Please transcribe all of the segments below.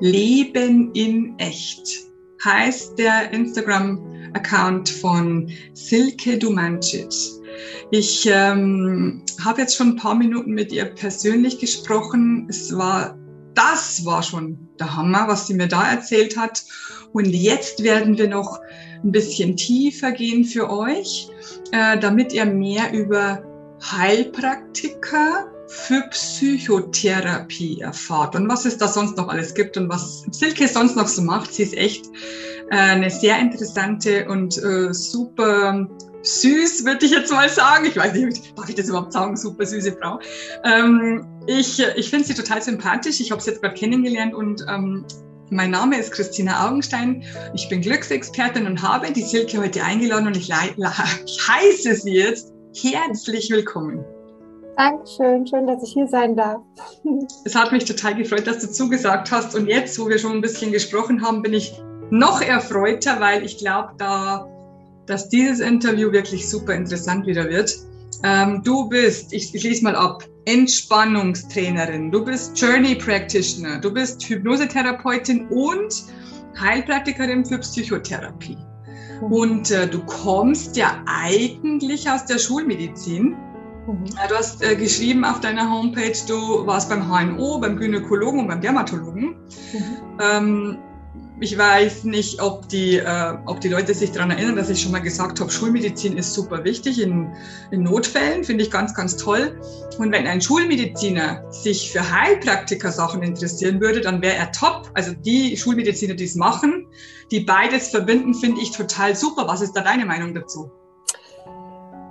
Leben in echt heißt der Instagram-Account von Silke Dumancic. Ich ähm, habe jetzt schon ein paar Minuten mit ihr persönlich gesprochen. Es war, das war schon der Hammer, was sie mir da erzählt hat. Und jetzt werden wir noch ein bisschen tiefer gehen für euch, äh, damit ihr mehr über Heilpraktiker für Psychotherapie erfahrt und was es da sonst noch alles gibt und was Silke sonst noch so macht. Sie ist echt äh, eine sehr interessante und äh, super süß, würde ich jetzt mal sagen. Ich weiß nicht, darf ich das überhaupt sagen, super süße Frau. Ähm, ich ich finde sie total sympathisch. Ich habe sie jetzt gerade kennengelernt und ähm, mein Name ist Christina Augenstein. Ich bin Glücksexpertin und habe die Silke heute eingeladen und ich, ich heiße sie jetzt herzlich willkommen. Dankeschön, schön, dass ich hier sein darf. Es hat mich total gefreut, dass du zugesagt hast. Und jetzt, wo wir schon ein bisschen gesprochen haben, bin ich noch erfreuter, weil ich glaube, da, dass dieses Interview wirklich super interessant wieder wird. Ähm, du bist, ich, ich lese mal ab, Entspannungstrainerin, du bist Journey Practitioner, du bist Hypnosetherapeutin und Heilpraktikerin für Psychotherapie. Mhm. Und äh, du kommst ja eigentlich aus der Schulmedizin. Mhm. Du hast äh, geschrieben auf deiner Homepage, du warst beim HNO, beim Gynäkologen und beim Dermatologen. Mhm. Ähm, ich weiß nicht, ob die, äh, ob die Leute sich daran erinnern, dass ich schon mal gesagt habe, Schulmedizin ist super wichtig in, in Notfällen, finde ich ganz, ganz toll. Und wenn ein Schulmediziner sich für Heilpraktiker-Sachen interessieren würde, dann wäre er top. Also die Schulmediziner, die es machen, die beides verbinden, finde ich total super. Was ist da deine Meinung dazu?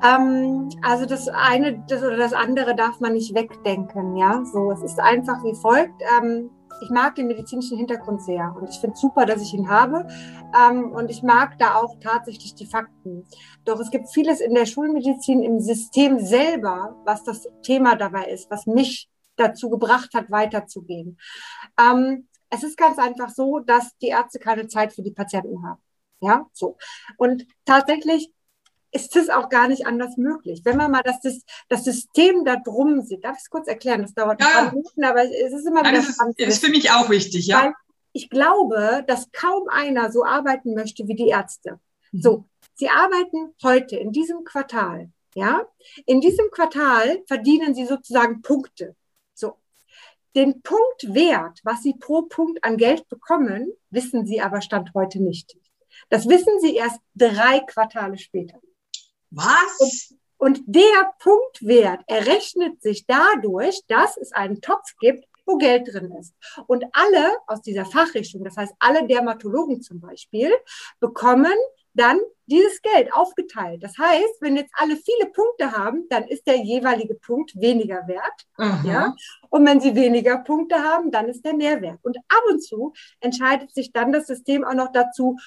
Ähm, also das eine das oder das andere darf man nicht wegdenken, ja. So, es ist einfach wie folgt. Ähm, ich mag den medizinischen Hintergrund sehr und ich finde super, dass ich ihn habe. Ähm, und ich mag da auch tatsächlich die Fakten. Doch es gibt vieles in der Schulmedizin im System selber, was das Thema dabei ist, was mich dazu gebracht hat, weiterzugehen. Ähm, es ist ganz einfach so, dass die Ärzte keine Zeit für die Patienten haben. Ja, so. Und tatsächlich ist es auch gar nicht anders möglich. Wenn man mal das, das System da drum sieht, darf ich es kurz erklären? Das dauert ja. ein paar Minuten, aber es ist immer wieder das ist, für mich auch wichtig, ja. Weil ich glaube, dass kaum einer so arbeiten möchte wie die Ärzte. Mhm. So, sie arbeiten heute in diesem Quartal, ja. In diesem Quartal verdienen sie sozusagen Punkte. So. Den Punktwert, was sie pro Punkt an Geld bekommen, wissen sie aber Stand heute nicht. Das wissen sie erst drei Quartale später. Was? Und, und der Punktwert errechnet sich dadurch, dass es einen Topf gibt, wo Geld drin ist. Und alle aus dieser Fachrichtung, das heißt alle Dermatologen zum Beispiel, bekommen dann dieses Geld aufgeteilt. Das heißt, wenn jetzt alle viele Punkte haben, dann ist der jeweilige Punkt weniger wert. Aha. Ja? Und wenn sie weniger Punkte haben, dann ist der mehr wert. Und ab und zu entscheidet sich dann das System auch noch dazu,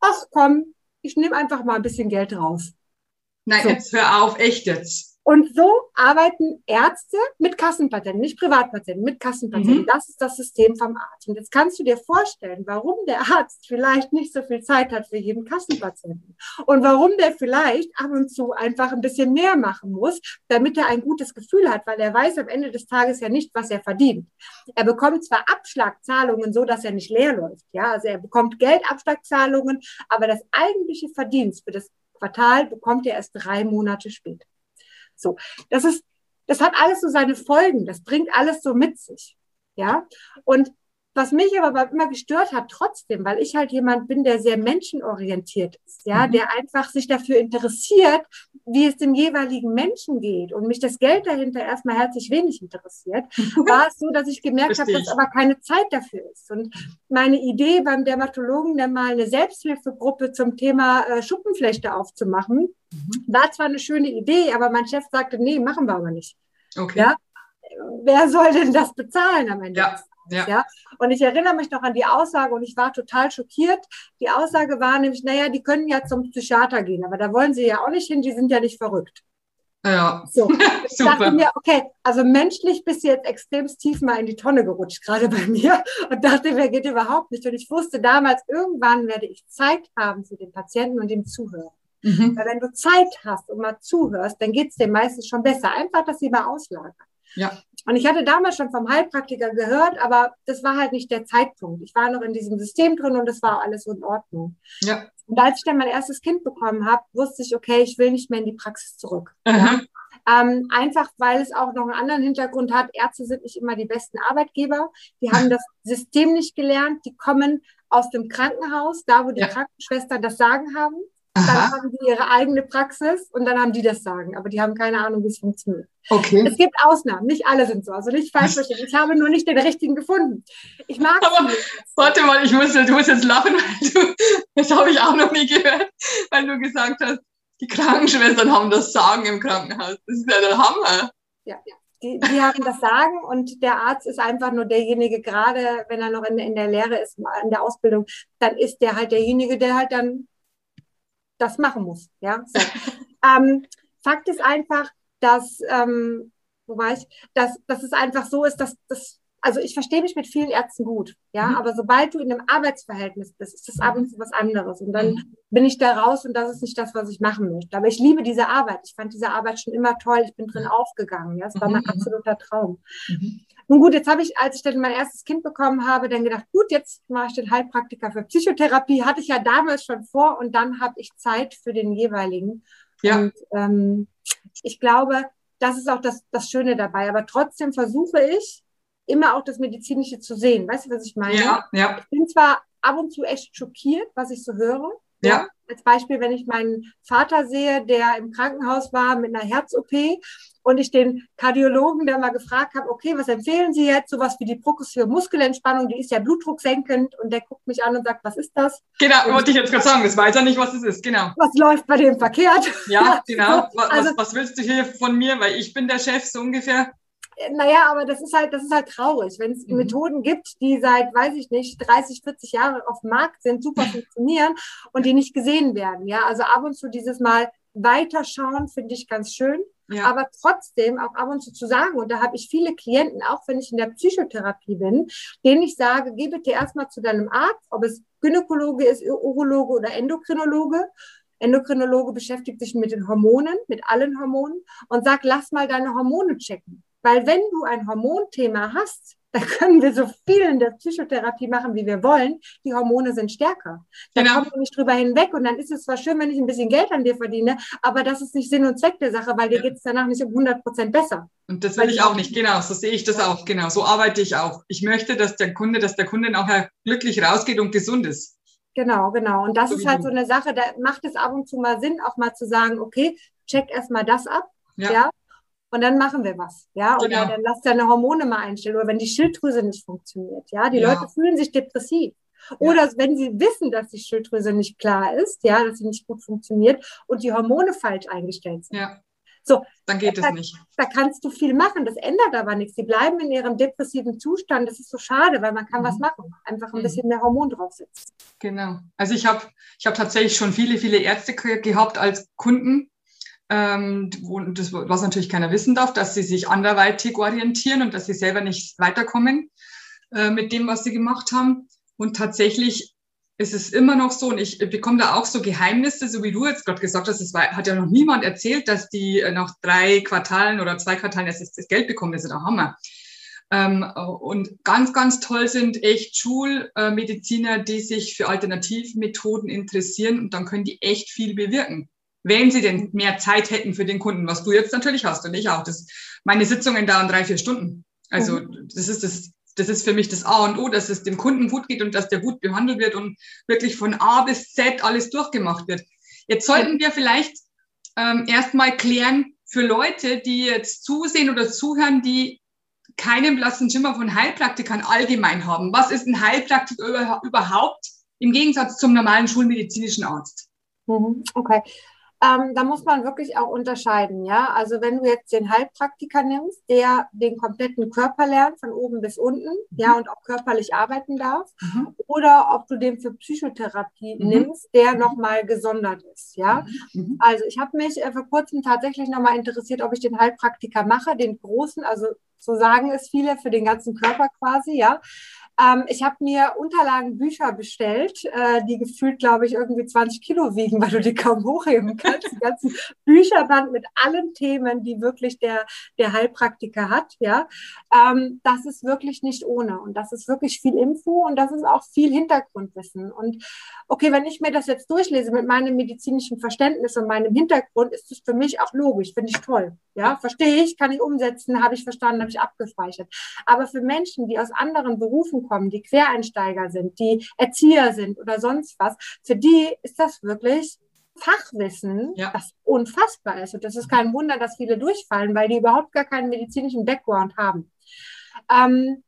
ach komm, ich nehme einfach mal ein bisschen Geld drauf. Nein, so. jetzt hör auf, echt jetzt. Und so arbeiten Ärzte mit Kassenpatienten, nicht Privatpatienten, mit Kassenpatienten. Mhm. Das ist das System vom Arzt. Und jetzt kannst du dir vorstellen, warum der Arzt vielleicht nicht so viel Zeit hat für jeden Kassenpatienten und warum der vielleicht ab und zu einfach ein bisschen mehr machen muss, damit er ein gutes Gefühl hat, weil er weiß am Ende des Tages ja nicht, was er verdient. Er bekommt zwar Abschlagzahlungen so, dass er nicht leer läuft. Ja, also er bekommt Geldabschlagzahlungen, aber das eigentliche Verdienst für das Quartal bekommt er erst drei Monate später. So, das ist, das hat alles so seine Folgen. Das bringt alles so mit sich. Ja, und was mich aber immer gestört hat, trotzdem, weil ich halt jemand bin, der sehr menschenorientiert ist, ja, mhm. der einfach sich dafür interessiert, wie es dem jeweiligen Menschen geht und mich das Geld dahinter erstmal herzlich wenig interessiert, war es so, dass ich gemerkt habe, dass aber keine Zeit dafür ist. Und meine Idee beim Dermatologen, dann mal eine Selbsthilfegruppe zum Thema äh, Schuppenflechte aufzumachen, mhm. war zwar eine schöne Idee, aber mein Chef sagte, nee, machen wir aber nicht. Okay. Ja? Wer soll denn das bezahlen am Ende? Ja. Ja. ja. Und ich erinnere mich noch an die Aussage und ich war total schockiert. Die Aussage war nämlich, naja, die können ja zum Psychiater gehen, aber da wollen sie ja auch nicht hin, die sind ja nicht verrückt. Ja. So. Ich dachte mir, okay, also menschlich bist du jetzt extrem tief mal in die Tonne gerutscht, gerade bei mir. Und dachte, wer geht überhaupt nicht. Und ich wusste damals, irgendwann werde ich Zeit haben für den Patienten und dem Zuhören. Mhm. Weil wenn du Zeit hast und mal zuhörst, dann geht es dir meistens schon besser. Einfach, dass sie mal auslagern. Ja. Und ich hatte damals schon vom Heilpraktiker gehört, aber das war halt nicht der Zeitpunkt. Ich war noch in diesem System drin und das war alles so in Ordnung. Ja. Und als ich dann mein erstes Kind bekommen habe, wusste ich, okay, ich will nicht mehr in die Praxis zurück. Ja? Ähm, einfach, weil es auch noch einen anderen Hintergrund hat. Ärzte sind nicht immer die besten Arbeitgeber. Die haben das System nicht gelernt. Die kommen aus dem Krankenhaus, da wo die ja. Krankenschwestern das Sagen haben. Aha. Dann haben die ihre eigene Praxis und dann haben die das Sagen. Aber die haben keine Ahnung, wie es funktioniert. Okay. Es gibt Ausnahmen, nicht alle sind so. Also nicht falsch verstehen. Ich habe nur nicht den richtigen gefunden. Ich mag Aber warte mal, ich muss, du musst jetzt lachen, weil du, das habe ich auch noch nie gehört, weil du gesagt hast, die Krankenschwestern haben das Sagen im Krankenhaus. Das ist ja der Hammer. Ja, die, die haben das Sagen und der Arzt ist einfach nur derjenige, gerade wenn er noch in, in der Lehre ist, in der Ausbildung, dann ist der halt derjenige, der halt dann das machen muss. Ja? So. ähm, Fakt ist einfach, dass, ähm, wo war ich, dass, dass es einfach so ist, dass das also ich verstehe mich mit vielen Ärzten gut, ja, mhm. aber sobald du in einem Arbeitsverhältnis bist, ist das ab und zu was anderes. Und dann mhm. bin ich da raus und das ist nicht das, was ich machen möchte. Aber ich liebe diese Arbeit. Ich fand diese Arbeit schon immer toll. Ich bin drin aufgegangen. Ja, es war mein mhm. absoluter Traum. Mhm. Nun gut, jetzt habe ich, als ich dann mein erstes Kind bekommen habe, dann gedacht, gut, jetzt mache ich den Heilpraktiker für Psychotherapie. Hatte ich ja damals schon vor und dann habe ich Zeit für den jeweiligen. Ja. Und ähm, ich glaube, das ist auch das, das Schöne dabei. Aber trotzdem versuche ich, immer auch das Medizinische zu sehen. Weißt du, was ich meine? Ja, ja. Ich bin zwar ab und zu echt schockiert, was ich so höre. Ja. Als Beispiel, wenn ich meinen Vater sehe, der im Krankenhaus war mit einer Herz-OP und ich den Kardiologen der mal gefragt habe, okay, was empfehlen Sie jetzt? Sowas wie die progressive Muskelentspannung, die ist ja blutdrucksenkend und der guckt mich an und sagt, was ist das? Genau, und wollte ich jetzt gerade sagen, das weiß er nicht, was es ist, genau. Was läuft bei dem verkehrt? Ja, genau. Was, also, was willst du hier von mir? Weil ich bin der Chef, so ungefähr naja, aber das ist halt, das ist halt traurig, wenn es mhm. Methoden gibt, die seit, weiß ich nicht, 30, 40 Jahre auf dem Markt sind, super funktionieren und die nicht gesehen werden. Ja, also ab und zu dieses Mal weiterschauen finde ich ganz schön. Ja. Aber trotzdem auch ab und zu zu sagen, und da habe ich viele Klienten, auch wenn ich in der Psychotherapie bin, denen ich sage, geh bitte erstmal zu deinem Arzt, ob es Gynäkologe ist, Urologe oder Endokrinologe. Endokrinologe beschäftigt sich mit den Hormonen, mit allen Hormonen und sag, lass mal deine Hormone checken. Weil wenn du ein Hormonthema hast, dann können wir so viel in der Psychotherapie machen, wie wir wollen. Die Hormone sind stärker. Da genau. kommen wir nicht drüber hinweg. Und dann ist es zwar schön, wenn ich ein bisschen Geld an dir verdiene, aber das ist nicht Sinn und Zweck der Sache, weil dir ja. geht es danach nicht um 100 Prozent besser. Und das will ich auch nicht. Genau, so sehe ich das auch. Genau, so arbeite ich auch. Ich möchte, dass der Kunde, dass der Kunde nachher glücklich rausgeht und gesund ist. Genau, genau. Und das ist halt so eine Sache, da macht es ab und zu mal Sinn, auch mal zu sagen, okay, check erstmal das ab. Ja. ja und dann machen wir was, ja, oder genau. dann lass deine Hormone mal einstellen oder wenn die Schilddrüse nicht funktioniert, ja, die ja. Leute fühlen sich depressiv. Oder ja. wenn sie wissen, dass die Schilddrüse nicht klar ist, ja, dass sie nicht gut funktioniert und die Hormone falsch eingestellt sind. Ja. So, dann geht da, es nicht. Da kannst du viel machen, das ändert aber nichts. Sie bleiben in ihrem depressiven Zustand. Das ist so schade, weil man kann mhm. was machen. Einfach ein mhm. bisschen mehr Hormon draufsetzen. Genau. Also ich habe ich hab tatsächlich schon viele, viele Ärzte gehabt als Kunden, ähm, das, was natürlich keiner wissen darf, dass sie sich anderweitig orientieren und dass sie selber nicht weiterkommen äh, mit dem, was sie gemacht haben. Und tatsächlich ist es immer noch so, und ich bekomme da auch so Geheimnisse, so wie du jetzt gerade gesagt hast, es hat ja noch niemand erzählt, dass die äh, nach drei Quartalen oder zwei Quartalen erst das Geld bekommen. Das ist der Hammer. Ähm, und ganz, ganz toll sind echt Schulmediziner, die sich für Alternativmethoden interessieren und dann können die echt viel bewirken wenn sie denn mehr Zeit hätten für den Kunden, was du jetzt natürlich hast und ich auch. Das, meine Sitzungen dauern drei, vier Stunden. Also mhm. das ist das, das ist für mich das A und O, dass es dem Kunden gut geht und dass der gut behandelt wird und wirklich von A bis Z alles durchgemacht wird. Jetzt sollten wir vielleicht ähm, erstmal klären für Leute, die jetzt zusehen oder zuhören, die keinen blassen Schimmer von Heilpraktikern allgemein haben. Was ist ein Heilpraktiker überhaupt im Gegensatz zum normalen schulmedizinischen Arzt? Mhm. Okay. Ähm, da muss man wirklich auch unterscheiden, ja. Also wenn du jetzt den Heilpraktiker nimmst, der den kompletten Körper lernt, von oben bis unten, mhm. ja, und auch körperlich arbeiten darf, mhm. oder ob du den für Psychotherapie mhm. nimmst, der nochmal gesondert ist, ja. Mhm. Mhm. Also ich habe mich äh, vor kurzem tatsächlich nochmal interessiert, ob ich den Heilpraktiker mache, den großen, also so sagen es viele, für den ganzen Körper quasi, ja. Ähm, ich habe mir Unterlagen, Bücher bestellt, äh, die gefühlt, glaube ich, irgendwie 20 Kilo wiegen, weil du die kaum hochheben kannst. Die ganzen Bücherband mit allen Themen, die wirklich der, der Heilpraktiker hat. Ja, ähm, das ist wirklich nicht ohne. Und das ist wirklich viel Info und das ist auch viel Hintergrundwissen. Und okay, wenn ich mir das jetzt durchlese mit meinem medizinischen Verständnis und meinem Hintergrund, ist es für mich auch logisch, finde ich toll. Ja, verstehe ich, kann ich umsetzen, habe ich verstanden, habe ich abgespeichert. Aber für Menschen, die aus anderen Berufen kommen, die Quereinsteiger sind, die Erzieher sind oder sonst was, für die ist das wirklich Fachwissen, ja. das unfassbar ist. Und das ist kein Wunder, dass viele durchfallen, weil die überhaupt gar keinen medizinischen Background haben. Ähm,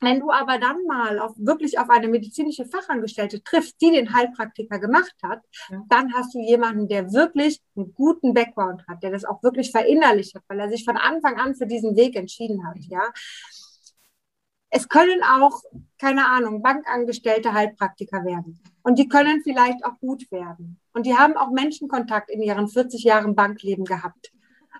wenn du aber dann mal auf, wirklich auf eine medizinische Fachangestellte triffst, die den Heilpraktiker gemacht hat, ja. dann hast du jemanden, der wirklich einen guten Background hat, der das auch wirklich verinnerlicht hat, weil er sich von Anfang an für diesen Weg entschieden hat, ja. Es können auch, keine Ahnung, Bankangestellte Heilpraktiker werden. Und die können vielleicht auch gut werden. Und die haben auch Menschenkontakt in ihren 40 Jahren Bankleben gehabt.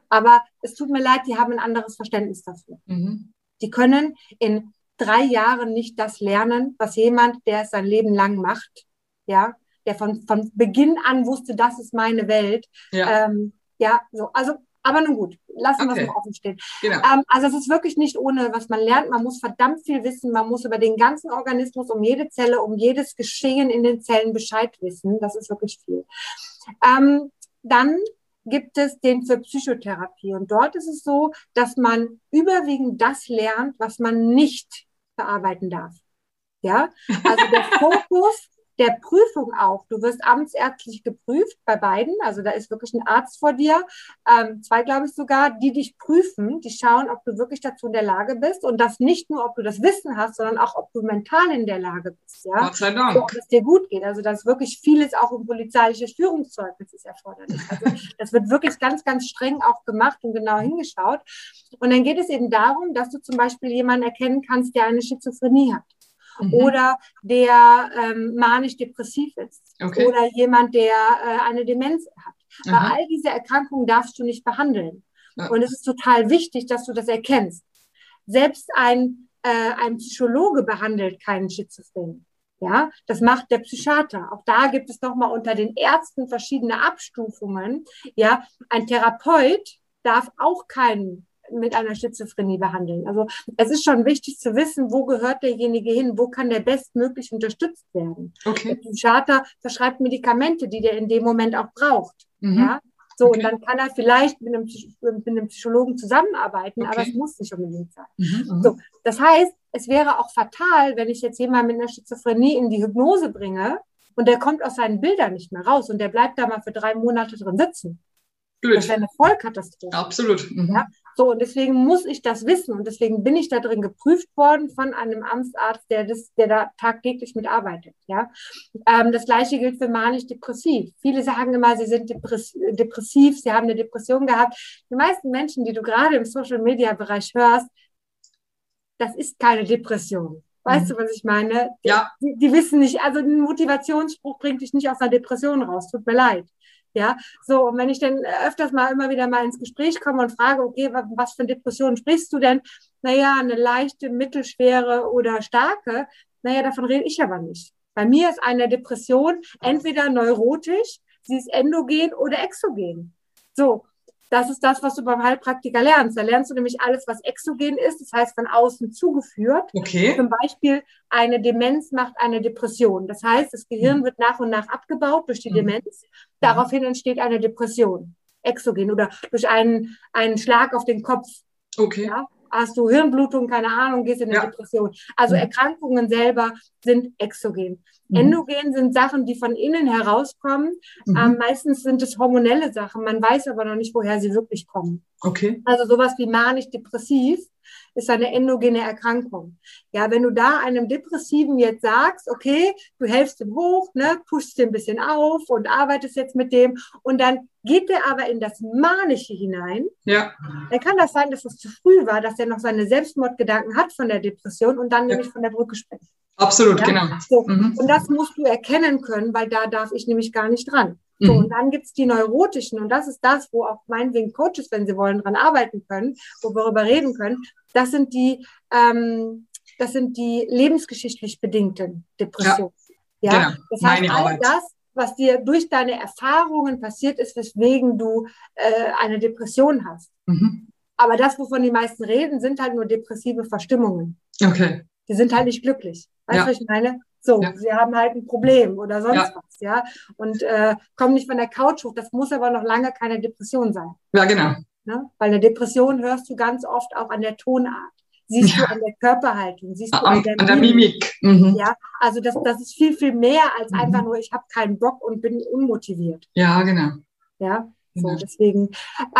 Aber es tut mir leid, die haben ein anderes Verständnis dafür. Mhm. Die können in drei Jahren nicht das lernen, was jemand, der es sein Leben lang macht, ja, der von, von Beginn an wusste, das ist meine Welt. Ja, ähm, ja so, also, aber nun gut, lassen okay. wir es mal offen stehen. Genau. Ähm, also es ist wirklich nicht ohne, was man lernt. Man muss verdammt viel wissen. Man muss über den ganzen Organismus, um jede Zelle, um jedes Geschehen in den Zellen Bescheid wissen. Das ist wirklich viel. Ähm, dann gibt es den für Psychotherapie. Und dort ist es so, dass man überwiegend das lernt, was man nicht bearbeiten darf. Ja, also der Fokus der Prüfung auch. Du wirst amtsärztlich geprüft bei beiden. Also da ist wirklich ein Arzt vor dir, ähm, zwei glaube ich sogar, die dich prüfen, die schauen, ob du wirklich dazu in der Lage bist und das nicht nur, ob du das Wissen hast, sondern auch, ob du mental in der Lage bist. Ja? Gott sei Dank. So, ob es dir gut geht. Also das ist wirklich vieles auch im polizeiliches Führungszeugnis ist erforderlich. Also das wird wirklich ganz, ganz streng auch gemacht und genau hingeschaut. Und dann geht es eben darum, dass du zum Beispiel jemanden erkennen kannst, der eine Schizophrenie hat mhm. oder der ähm, manisch-depressiv ist okay. oder jemand, der äh, eine Demenz hat. Bei all diese Erkrankungen darfst du nicht behandeln. Ja. Und es ist total wichtig, dass du das erkennst. Selbst ein, äh, ein Psychologe behandelt keinen Schizophren. Ja, das macht der Psychiater. Auch da gibt es nochmal unter den Ärzten verschiedene Abstufungen. Ja, ein Therapeut darf auch keinen mit einer Schizophrenie behandeln. Also es ist schon wichtig zu wissen, wo gehört derjenige hin, wo kann der bestmöglich unterstützt werden. Okay. Der Psychiater verschreibt Medikamente, die der in dem Moment auch braucht. Mhm. Ja? So, okay. und dann kann er vielleicht mit einem, mit einem Psychologen zusammenarbeiten, okay. aber es muss nicht unbedingt sein. Mhm, mhm. so, das heißt, es wäre auch fatal, wenn ich jetzt jemanden mit einer Schizophrenie in die Hypnose bringe und der kommt aus seinen Bildern nicht mehr raus und der bleibt da mal für drei Monate drin sitzen. Blöd. Das wäre eine Vollkatastrophe. Absolut. Mhm. Ja? So, und deswegen muss ich das wissen und deswegen bin ich da drin geprüft worden von einem Amtsarzt, der, das, der da tagtäglich mitarbeitet. Ja? Ähm, das gleiche gilt für manisch-depressiv. Viele sagen immer, sie sind depressiv, sie haben eine Depression gehabt. Die meisten Menschen, die du gerade im Social-Media-Bereich hörst, das ist keine Depression. Weißt mhm. du, was ich meine? Ja. Die, die, wissen nicht, also ein Motivationsspruch bringt dich nicht aus einer Depression raus. Tut mir leid. Ja, so, und wenn ich dann öfters mal immer wieder mal ins Gespräch komme und frage, okay, was für Depressionen sprichst du denn? Naja, eine leichte, mittelschwere oder starke. Naja, davon rede ich aber nicht. Bei mir ist eine Depression entweder neurotisch, sie ist endogen oder exogen. So, das ist das, was du beim Heilpraktiker lernst. Da lernst du nämlich alles, was exogen ist, das heißt von außen zugeführt. Okay. Zum Beispiel eine Demenz macht eine Depression. Das heißt, das Gehirn mhm. wird nach und nach abgebaut durch die mhm. Demenz. Daraufhin entsteht eine Depression, exogen oder durch einen, einen Schlag auf den Kopf. Okay. Ja? Hast du Hirnblutung, keine Ahnung, gehst in eine ja. Depression. Also mhm. Erkrankungen selber sind exogen. Mhm. Endogen sind Sachen, die von innen herauskommen. Mhm. Ähm, meistens sind es hormonelle Sachen. Man weiß aber noch nicht, woher sie wirklich kommen. Okay. Also sowas wie manisch-depressiv ist eine endogene Erkrankung. Ja, wenn du da einem Depressiven jetzt sagst, okay, du hältst ihm hoch, ne, pushst ihn ein bisschen auf und arbeitest jetzt mit dem und dann geht der aber in das Manische hinein, ja. dann kann das sein, dass es zu früh war, dass er noch seine Selbstmordgedanken hat von der Depression und dann ja. nämlich von der Brücke springt. Absolut, ja? genau. So. Mhm. Und das musst du erkennen können, weil da darf ich nämlich gar nicht dran. So, mhm. und dann gibt's die neurotischen, und das ist das, wo auch meinetwegen Coaches, wenn sie wollen, dran arbeiten können, wo wir darüber reden können. Das sind die, ähm, das sind die lebensgeschichtlich bedingten Depressionen. Ja, ja? genau. das heißt, Meine all Arbeit. das, was dir durch deine Erfahrungen passiert ist, weswegen du äh, eine Depression hast. Mhm. Aber das, wovon die meisten reden, sind halt nur depressive Verstimmungen. Okay. Die sind halt nicht glücklich. Weißt du, Ja. was ich meine? So, Ja. sie haben halt ein Problem oder sonst Ja. was, ja. Und äh, kommen nicht von der Couch hoch. Das muss aber noch lange keine Depression sein. Ja, genau. Ne? Weil eine Depression hörst du ganz oft auch an der Tonart. Siehst Ja. du an der Körperhaltung, siehst du an An, der, an der Mimik. Mhm. Ja, also das, das ist viel, viel mehr als Mhm. einfach nur, ich habe keinen Bock und bin unmotiviert. Ja, genau. Ja, so Mhm. deswegen.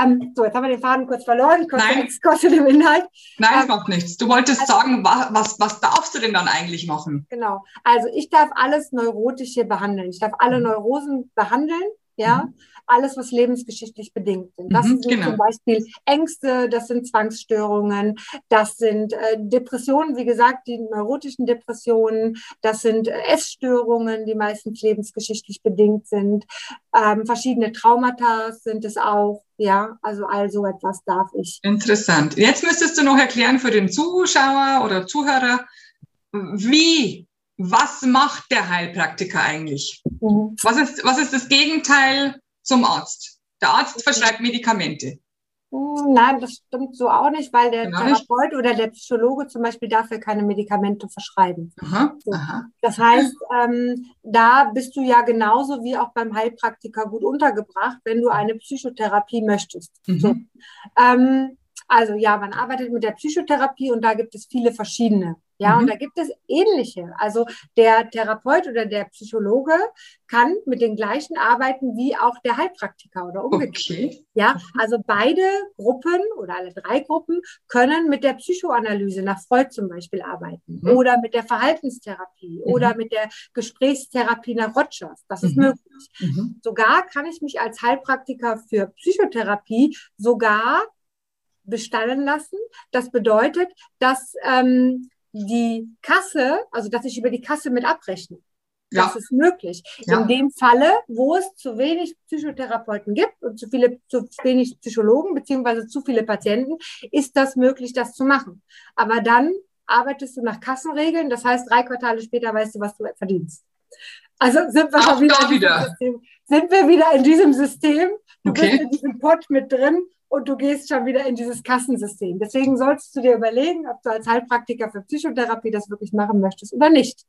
Ähm, so, jetzt haben wir den Faden kurz verloren, kurz Nein. zu dem Inhalt. Nein, es Ähm, macht nichts. Du wolltest also- sagen, wa- was, was darfst du denn dann eigentlich machen? Genau. Also ich darf alles Neurotische behandeln. Ich darf alle Mhm. Neurosen behandeln, ja. Alles, was lebensgeschichtlich bedingt sind. Das Mhm, sind genau. zum Beispiel Ängste, das sind Zwangsstörungen, das sind äh, Depressionen, wie gesagt, die neurotischen Depressionen, das sind äh, Essstörungen, die meistens lebensgeschichtlich bedingt sind. Ähm, verschiedene Traumata sind es auch, ja. Also all so etwas darf ich. Interessant. Jetzt müsstest du noch erklären für den Zuschauer oder Zuhörer, wie, was macht der Heilpraktiker eigentlich? Mhm. Was ist, was ist das Gegenteil zum Arzt? Der Arzt verschreibt Medikamente. Hm, Nein, das stimmt so auch nicht, weil der Genau? Therapeut oder der Psychologe zum Beispiel dafür keine Medikamente verschreiben. Aha, So. aha. Das heißt, ähm, da bist du ja genauso wie auch beim Heilpraktiker gut untergebracht, wenn du eine Psychotherapie möchtest. Mhm. So. Ähm, also ja, man arbeitet mit der Psychotherapie und da gibt es viele verschiedene. Ja, Mhm. und da gibt es ähnliche. Also der Therapeut oder der Psychologe kann mit den gleichen arbeiten wie auch der Heilpraktiker oder umgekehrt. Okay. Ja, also beide Gruppen oder alle drei Gruppen können mit der Psychoanalyse nach Freud zum Beispiel arbeiten Mhm. oder mit der Verhaltenstherapie Mhm. oder mit der Gesprächstherapie nach Rogers. Das ist Mhm. möglich. Mhm. Sogar kann ich mich als Heilpraktiker für Psychotherapie sogar bestallen lassen. Das bedeutet, dass ähm, die Kasse, also dass ich über die Kasse mit abrechne. Ja. Das ist möglich. Ja. In dem Falle, wo es zu wenig Psychotherapeuten gibt und zu viele, zu wenig Psychologen beziehungsweise zu viele Patienten, ist das möglich, das zu machen. Aber dann arbeitest du nach Kassenregeln. Das heißt, drei Quartale später weißt du, was du verdienst. Also sind wir wieder, da in diesem wieder. System. Sind wir wieder in diesem System? Du Okay. bist in diesem Pott mit drin und du gehst schon wieder in dieses Kassensystem. Deswegen solltest du dir überlegen, ob du als Heilpraktiker für Psychotherapie das wirklich machen möchtest oder nicht.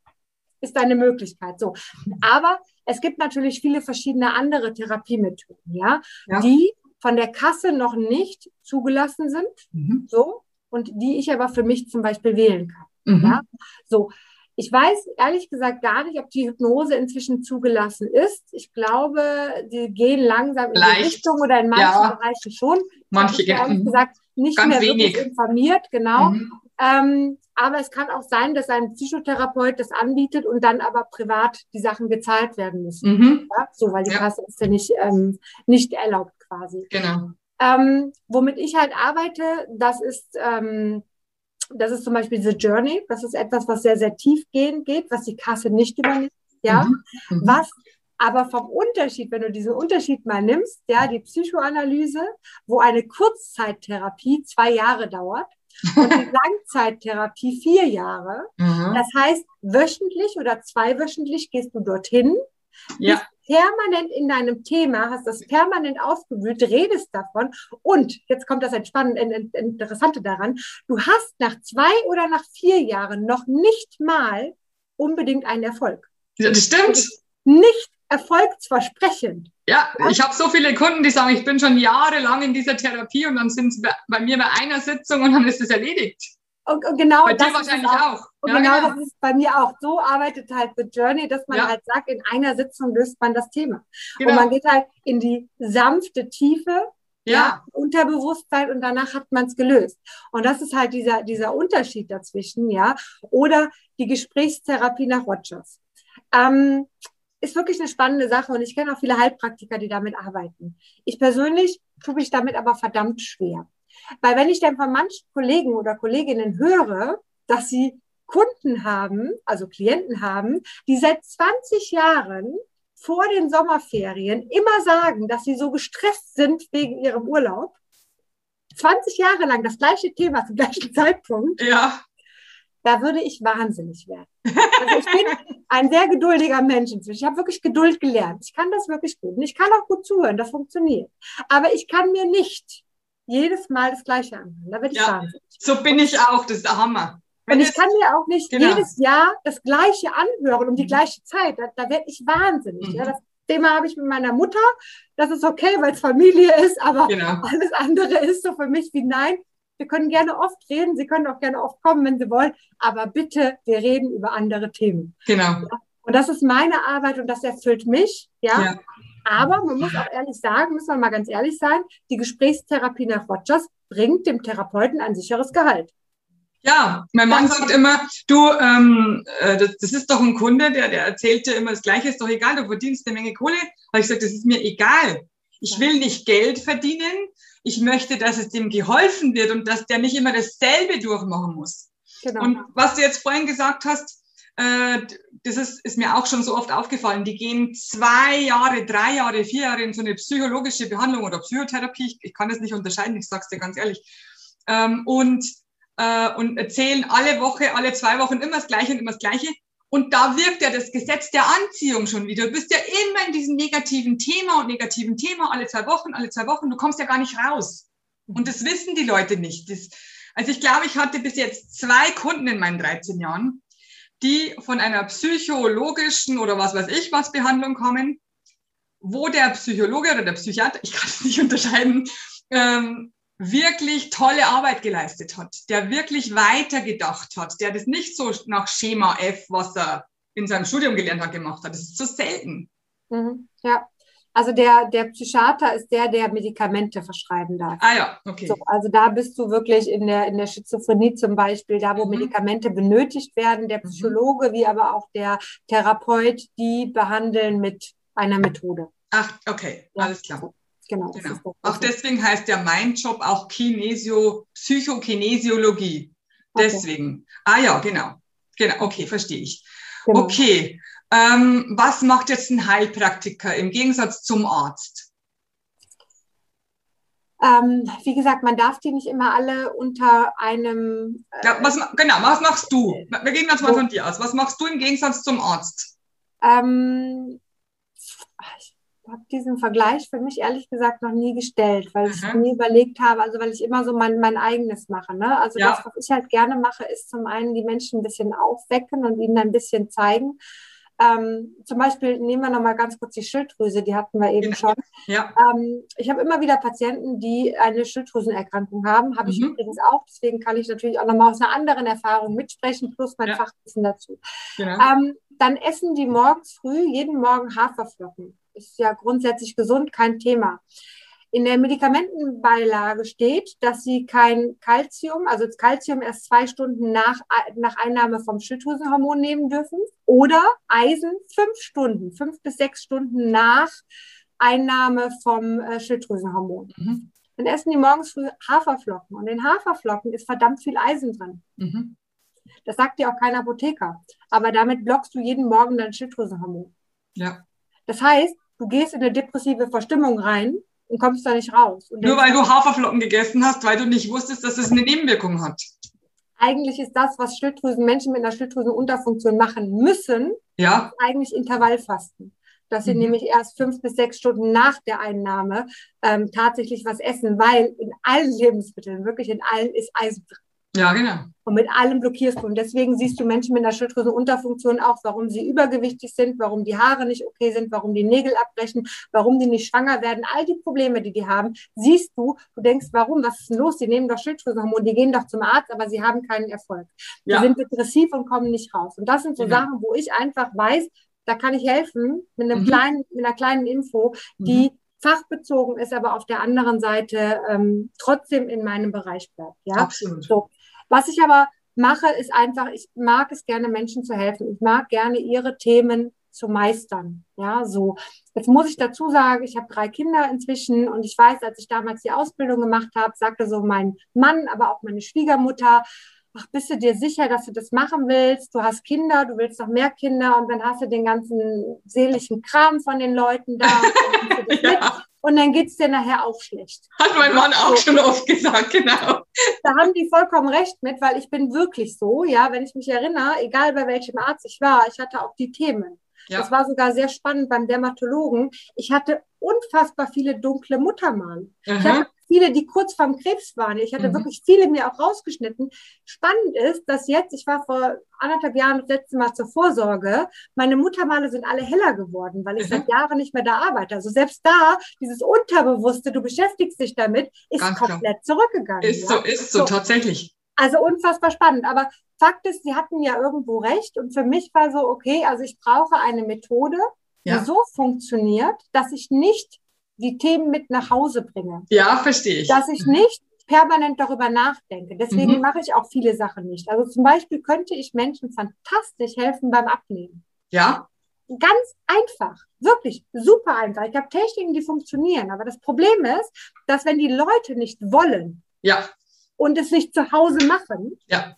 Ist eine Möglichkeit. So. Aber es gibt natürlich viele verschiedene andere Therapiemethoden, ja, Ja. die von der Kasse noch nicht zugelassen sind, Mhm. so, und die ich aber für mich zum Beispiel wählen kann. Mhm. Ja. So, ich weiß ehrlich gesagt gar nicht, ob die Hypnose inzwischen zugelassen ist. Ich glaube, die gehen langsam in die Leicht. Richtung oder in manchen Ja. Bereichen schon. Manche ich ehrlich gesagt nicht Ganz mehr wirklich wenig. informiert, genau. Mhm. Ähm, aber es kann auch sein, dass ein Psychotherapeut das anbietet und dann aber privat die Sachen gezahlt werden müssen. Mhm. Ja? So, weil die Ja. Kasse ist ja nicht, ähm, nicht erlaubt quasi. Genau. Ähm, womit ich halt arbeite, das ist, ähm, das ist zum Beispiel The Journey. Das ist etwas, was sehr, sehr tiefgehend geht, was die Kasse nicht übernimmt. Ja, Mhm. Mhm. was aber vom Unterschied, wenn du diesen Unterschied mal nimmst, ja, die Psychoanalyse, wo eine Kurzzeittherapie zwei Jahre dauert und die Langzeittherapie vier Jahre. Mhm. Das heißt, wöchentlich oder zweiwöchentlich gehst du dorthin, Ja. Permanent in deinem Thema, hast das permanent aufgewühlt, redest davon und jetzt kommt das Entspannende, in- in- Interessante daran, du hast nach zwei oder nach vier Jahren noch nicht mal unbedingt einen Erfolg. ja, das stimmt. Nicht erfolgsversprechend. Ja, ich habe so viele Kunden, die sagen, ich bin schon jahrelang in dieser Therapie und dann sind sie bei, bei mir bei einer Sitzung und dann ist es erledigt. Und, und genau Bei das dir wahrscheinlich auch. auch. Und Ja, genau, genau. das ist bei mir auch. So arbeitet halt The Journey, dass man Ja. halt sagt, in einer Sitzung löst man das Thema. Genau. Und man geht halt in die sanfte Tiefe ja. Unterbewusstsein und danach hat man es gelöst. Und das ist halt dieser, dieser Unterschied dazwischen, ja. Oder die Gesprächstherapie nach Rogers. Ähm, ist wirklich eine spannende Sache und ich kenne auch viele Heilpraktiker, die damit arbeiten. Ich persönlich tue mich damit aber verdammt schwer. Weil wenn ich dann von manchen Kollegen oder Kolleginnen höre, dass sie Kunden haben, also Klienten haben, die seit 20 Jahren vor den Sommerferien immer sagen, dass sie so gestresst sind wegen ihrem Urlaub. 20 Jahre lang das gleiche Thema zum gleichen Zeitpunkt. ja. da würde ich wahnsinnig werden. Also ich bin ein sehr geduldiger Mensch inzwischen. Ich habe wirklich Geduld gelernt. Ich kann das wirklich gut. Und ich kann auch gut zuhören, das funktioniert. Aber ich kann mir nicht jedes Mal das Gleiche anhören. Da werde ich ja, wahnsinnig. So bin ich auch, das ist der Hammer. Wenn und ich kann mir auch nicht genau. jedes Jahr das Gleiche anhören um die gleiche Zeit. Da, da werde ich wahnsinnig. Mhm. Ja, das Thema habe ich mit meiner Mutter. Das ist okay, weil es Familie ist, aber genau. alles andere ist so für mich wie nein. Wir können gerne oft reden, Sie können auch gerne oft kommen, wenn Sie wollen, aber bitte, wir reden über andere Themen. Genau. Ja? Und das ist meine Arbeit und das erfüllt mich, ja. ja. Aber man muss auch ehrlich sagen, müssen wir mal ganz ehrlich sein, die Gesprächstherapie nach Rogers bringt dem Therapeuten ein sicheres Gehalt. Ja, mein Mann sagt immer, du, ähm, äh, das, das, ist doch ein Kunde, der, der erzählt dir immer das Gleiche, ist doch egal, du verdienst eine Menge Kohle. Aber ich sage, das ist mir egal. Ich will nicht Geld verdienen. Ich möchte, dass es dem geholfen wird und dass der nicht immer dasselbe durchmachen muss. Genau. Und was du jetzt vorhin gesagt hast, äh, das ist, ist mir auch schon so oft aufgefallen. Die gehen zwei Jahre, drei Jahre, vier Jahre in so eine psychologische Behandlung oder Psychotherapie. Ich, ich kann das nicht unterscheiden, ich sag's dir ganz ehrlich. Ähm, und äh, und erzählen alle Woche, alle zwei Wochen immer das Gleiche und immer das Gleiche. Und da wirkt ja das Gesetz der Anziehung schon wieder. Du bist ja immer in diesem negativen Thema und negativen Thema, alle zwei Wochen, alle zwei Wochen. Du kommst ja gar nicht raus. Und das wissen die Leute nicht. Das, also ich glaube, ich hatte bis jetzt zwei Kunden in meinen 13 Jahren, die von einer psychologischen oder was weiß ich was Behandlung kommen, wo der Psychologe oder der Psychiater, ich kann es nicht unterscheiden, ähm, wirklich tolle Arbeit geleistet hat, der wirklich weitergedacht hat, der das nicht so nach Schema F, was er in seinem Studium gelernt hat, gemacht hat. Das ist so selten. Mhm, ja. Also der, der Psychiater ist der, der Medikamente verschreiben darf. Ah ja, okay. So, also da bist du wirklich in der, in der Schizophrenie zum Beispiel, da wo mhm. Medikamente benötigt werden. Der mhm. Psychologe mhm. wie aber auch der Therapeut, die behandeln mit einer Methode. Ach, okay, ja. alles klar. Genau. genau. Auch deswegen heißt ja mein Job auch Kinesio, Psychokinesiologie. Okay. Deswegen. Ah ja, genau. Genau, okay, verstehe ich. Genau. Okay. Ähm, was macht jetzt ein Heilpraktiker im Gegensatz zum Arzt? Ähm, wie gesagt, man darf die nicht immer alle unter einem. Äh, ja, was, genau, was machst du? Wir gehen jetzt mal von dir aus. Was machst du im Gegensatz zum Arzt? Ähm, habe diesen Vergleich für mich ehrlich gesagt noch nie gestellt, weil mhm. ich nie überlegt habe, also weil ich immer so mein, mein eigenes mache. Ne? Also ja. das, was ich halt gerne mache, ist zum einen die Menschen ein bisschen aufwecken und ihnen ein bisschen zeigen. Ähm, zum Beispiel nehmen wir nochmal ganz kurz die Schilddrüse, die hatten wir eben schon. Ja. Ähm, ich habe immer wieder Patienten, die eine Schilddrüsenerkrankung haben, habe mhm. ich übrigens auch, deswegen kann ich natürlich auch nochmal aus einer anderen Erfahrung mitsprechen, plus mein ja. Fachwissen dazu. Genau. Ähm, dann essen die morgens früh jeden Morgen Haferflocken ist ja grundsätzlich gesund, kein Thema. In der Medikamentenbeilage steht, dass sie kein Kalzium, also das Kalzium erst zwei Stunden nach, nach Einnahme vom Schilddrüsenhormon nehmen dürfen oder Eisen fünf Stunden, fünf bis sechs Stunden nach Einnahme vom äh, Schilddrüsenhormon. Mhm. Dann essen die morgens früh Haferflocken und in Haferflocken ist verdammt viel Eisen drin. Mhm. Das sagt dir auch kein Apotheker. Aber damit blockst du jeden Morgen dein Schilddrüsenhormon. Ja. Das heißt, du gehst in eine depressive Verstimmung rein und kommst da nicht raus. Nur weil du Haferflocken gegessen hast, weil du nicht wusstest, dass es eine Nebenwirkung hat. Eigentlich ist das, was Schilddrüsen, Menschen mit einer Schilddrüsenunterfunktion machen müssen, ja. eigentlich Intervallfasten. Dass sie mhm. nämlich erst fünf bis sechs Stunden nach der Einnahme ähm, tatsächlich was essen, weil in allen Lebensmitteln, wirklich in allen, ist Eisen drin. Ja, genau. Und mit allem blockierst du. Und deswegen siehst du Menschen mit einer Schilddrüsenunterfunktion auch, warum sie übergewichtig sind, warum die Haare nicht okay sind, warum die Nägel abbrechen, warum die nicht schwanger werden. All die Probleme, die die haben, siehst du. Du denkst, warum? Was ist denn los? Die nehmen doch Schilddrüsenhormone, die gehen doch zum Arzt, aber sie haben keinen Erfolg. Die ja. sind depressiv und kommen nicht raus. Und das sind so genau. Sachen, wo ich einfach weiß, da kann ich helfen mit einem mhm. kleinen, mit einer kleinen Info, die mhm fachbezogen ist, aber auf der anderen Seite ähm, trotzdem in meinem Bereich bleibt. Ja? Absolut. So. Was ich aber mache, ist einfach, ich mag es gerne, Menschen zu helfen. Ich mag gerne ihre Themen zu meistern. Ja, so. Jetzt muss ich dazu sagen, ich habe drei Kinder inzwischen und ich weiß, als ich damals die Ausbildung gemacht habe, sagte so mein Mann, aber auch meine Schwiegermutter, ach, bist du dir sicher, dass du das machen willst? Du hast Kinder, du willst noch mehr Kinder und dann hast du den ganzen seelischen Kram von den Leuten da. Und, ja. Und dann geht's dir nachher auch schlecht. Hat mein Mann auch so. schon oft gesagt, genau. Da haben die vollkommen recht mit, weil ich bin wirklich so, ja, wenn ich mich erinnere, egal bei welchem Arzt ich war, ich hatte auch die Themen. Ja. Das war sogar sehr spannend beim Dermatologen. Ich hatte unfassbar viele dunkle Muttermale. Ich hatte viele, die kurz vorm Krebs waren. Ich hatte mhm. wirklich viele mir auch rausgeschnitten. Spannend ist, dass jetzt, ich war vor anderthalb Jahren das letzte Mal zur Vorsorge, meine Muttermale sind alle heller geworden, weil ich mhm. seit Jahren nicht mehr da arbeite. Also selbst da, dieses Unterbewusste, du beschäftigst dich damit, ist Ganz komplett klar. zurückgegangen. Ist ja? so, ist so, so, tatsächlich. Also unfassbar spannend. Aber Fakt ist, sie hatten ja irgendwo recht. Und für mich war so, okay, also ich brauche eine Methode, ja. die so funktioniert, dass ich nicht die Themen mit nach Hause bringe. Ja, verstehe ich. Dass ich nicht permanent darüber nachdenke. Deswegen mhm. mache ich auch viele Sachen nicht. Also zum Beispiel könnte ich Menschen fantastisch helfen beim Abnehmen. Ja. Ganz einfach, wirklich super einfach. Ich habe Techniken, die funktionieren, aber das Problem ist, dass wenn die Leute nicht wollen ja. und es nicht zu Hause machen, ja.